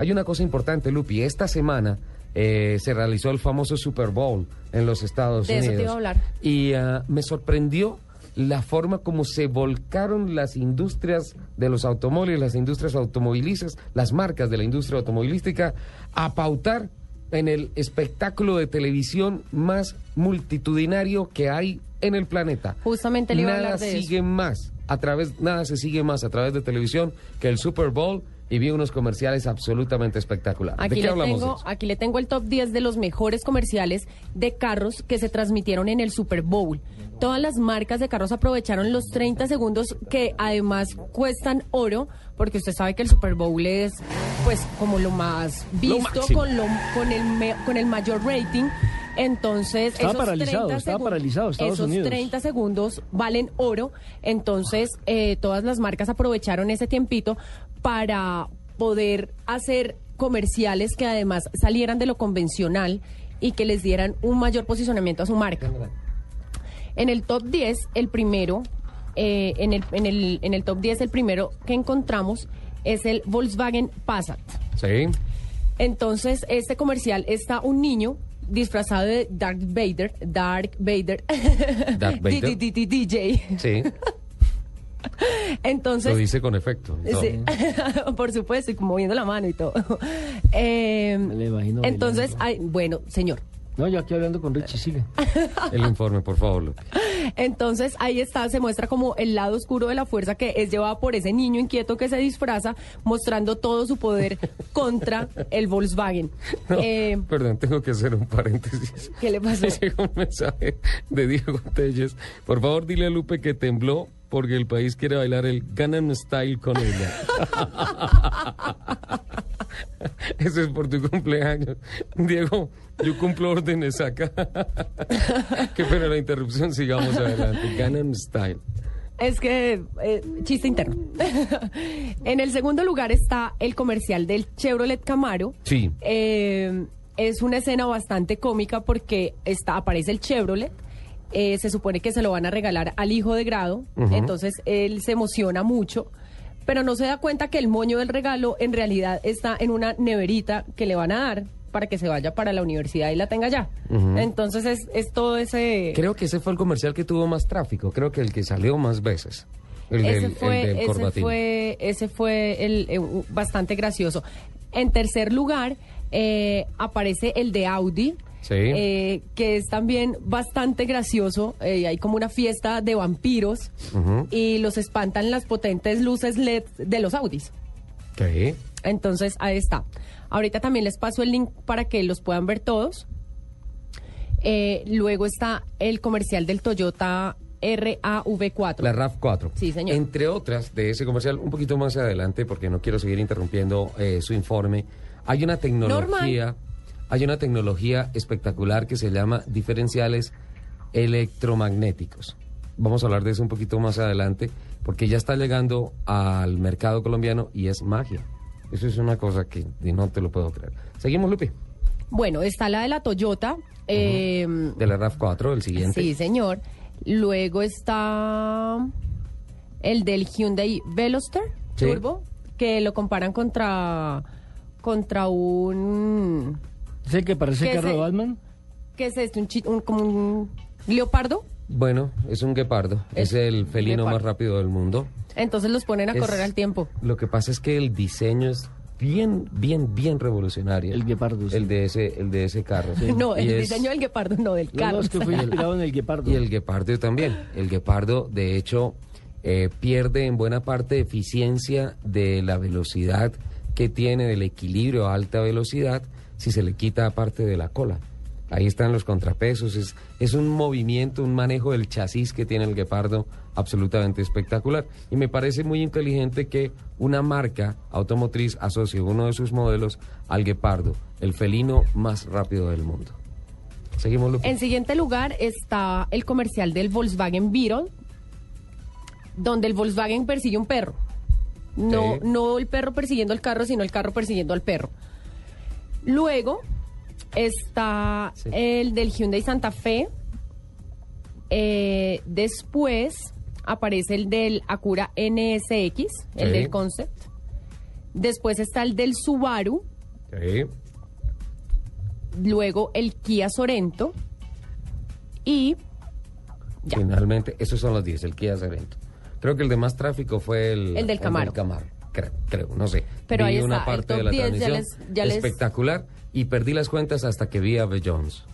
Hay una cosa importante, Lupi. Esta semana eh, se realizó el famoso Super Bowl en los Estados De eso Unidos. te iba a hablar. Y ah, me sorprendió la forma como se volcaron las industrias de los automóviles, las industrias automovilísticas, las marcas de la industria automovilística, a pautar en el espectáculo de televisión más multitudinario que hay en el planeta. Justamente le iba a nada hablar de eso. sigue más a través, nada se sigue más a través de televisión que el Super Bowl y vi unos comerciales absolutamente espectaculares. ¿De Aquí qué le, hablamos? tengo, de aquí le tengo el top 10 de los mejores comerciales de carros que se transmitieron en el Super Bowl. Todas las marcas de carros aprovecharon los 30 segundos que además cuestan oro, porque usted sabe que el Super Bowl es pues como lo más visto, con, lo, con, el, me- con el mayor rating. Entonces, Estaba esos paralizado, 30 estaba segun- paralizado Estados esos Unidos. 30 segundos valen oro. Entonces, eh, todas las marcas aprovecharon ese tiempito para poder hacer comerciales que además salieran de lo convencional y que les dieran un mayor posicionamiento a su marca. En el top 10, el primero, eh, en, el, en, el, en el top 10, el primero que encontramos es el Volkswagen Passat. Sí. Entonces, este comercial está un niño disfrazado de Darth Vader, Darth Vader, Darth Vader. D- D- D- DJ. Sí, Entonces, lo dice con efecto. Sí, por supuesto, y moviendo la mano y todo. Eh, Me la imagino entonces, bueno, señor. No, yo aquí hablando con Richie, sigue. El informe, por favor. Lupi. Entonces ahí está, se muestra como el lado oscuro de la fuerza que es llevada por ese niño inquieto que se disfraza, mostrando todo su poder contra el Volkswagen. No, Eh, perdón, tengo que hacer un paréntesis. ¿Qué le pasó? Me llegó un mensaje de Diego Telles. Por favor, dile a Lupe que tembló porque el país quiere bailar el Gangnam Style con ella. Eso es por tu cumpleaños. Diego, yo cumplo órdenes acá. Qué pena la interrupción, sigamos adelante. Gangnam Style. Es que, eh, chiste interno. en el segundo lugar está el comercial del Chevrolet Camaro. Sí. Eh, es una escena bastante cómica porque está, aparece el Chevrolet. Eh, se supone que se lo van a regalar al hijo de grado. Entonces él se emociona mucho. Pero no se da cuenta que el moño del regalo en realidad está en una neverita que le van a dar para que se vaya para la universidad y la tenga ya. Entonces es, es todo ese... Creo que ese fue el comercial que tuvo más tráfico. Creo que el que salió más veces. El ese del, el fue, del ese fue, ese fue el, eh, bastante gracioso. En tercer lugar eh, aparece el de Audi. Sí. eh, que es también bastante gracioso. eh, hay como una fiesta de vampiros y los espantan las potentes luces LED de los Audis. ¿Qué? Entonces, ahí está. Ahorita también les paso el link para que los puedan ver todos. Eh, luego está el comercial del Toyota RAV4. La RAV4. Sí, señor. Entre otras de ese comercial, un poquito más adelante, porque no quiero seguir interrumpiendo eh, su informe, hay una tecnología, hay una tecnología espectacular que se llama diferenciales electromagnéticos. Vamos a hablar de eso un poquito más adelante, porque ya está llegando al mercado colombiano y es magia. Eso es una cosa que no te lo puedo creer. Seguimos, Lupi. Bueno, está la de la Toyota. eh, De la RAV4, el siguiente. sí, señor. Luego está el del Hyundai Veloster Sí. Turbo, que lo comparan contra contra un ¿Es el que parece ¿Qué carro es de el- Batman? ¿qué es esto? Un, chi- un- como un leopardo. Bueno, es un guepardo. Es, Es el felino guepardo. más rápido del mundo. Entonces los ponen a Es- correr al tiempo. Lo que pasa es que el diseño es bien, bien, bien revolucionario. El guepardo, sí. El de ese, el de ese carro. No, Y el es- diseño del guepardo, no del carro. no, es que fue inspirado en el guepardo. Y el guepardo también. El guepardo, de hecho, eh, pierde en buena parte eficiencia de la velocidad que tiene, del equilibrio a alta velocidad, si se le quita parte de la cola. Ahí están los contrapesos, es, es un movimiento, un manejo del chasis que tiene el guepardo absolutamente espectacular. Y me parece muy inteligente que una marca automotriz asocie uno de sus modelos al guepardo, el felino más rápido del mundo. Seguimos, Lupe. En siguiente lugar está el comercial del Volkswagen Beetle, donde el Volkswagen persigue un perro. No, Sí. no el perro persiguiendo el carro, sino el carro persiguiendo al perro. Luego está Sí. el del Hyundai Santa Fe. Eh, después aparece el del Acura NSX, el del Concept. Después está el del Subaru. Sí. Luego el Kia Sorento. Y ya. Finalmente, esos son los 10, el Kia Sorento. Creo que el de más tráfico fue el, El del Camaro. Camaro, creo, creo, no sé. Pero vi ahí una está, el parte top de la 10 ya transmisión les- ya les- espectacular y perdí las cuentas hasta que vi a B. Jones.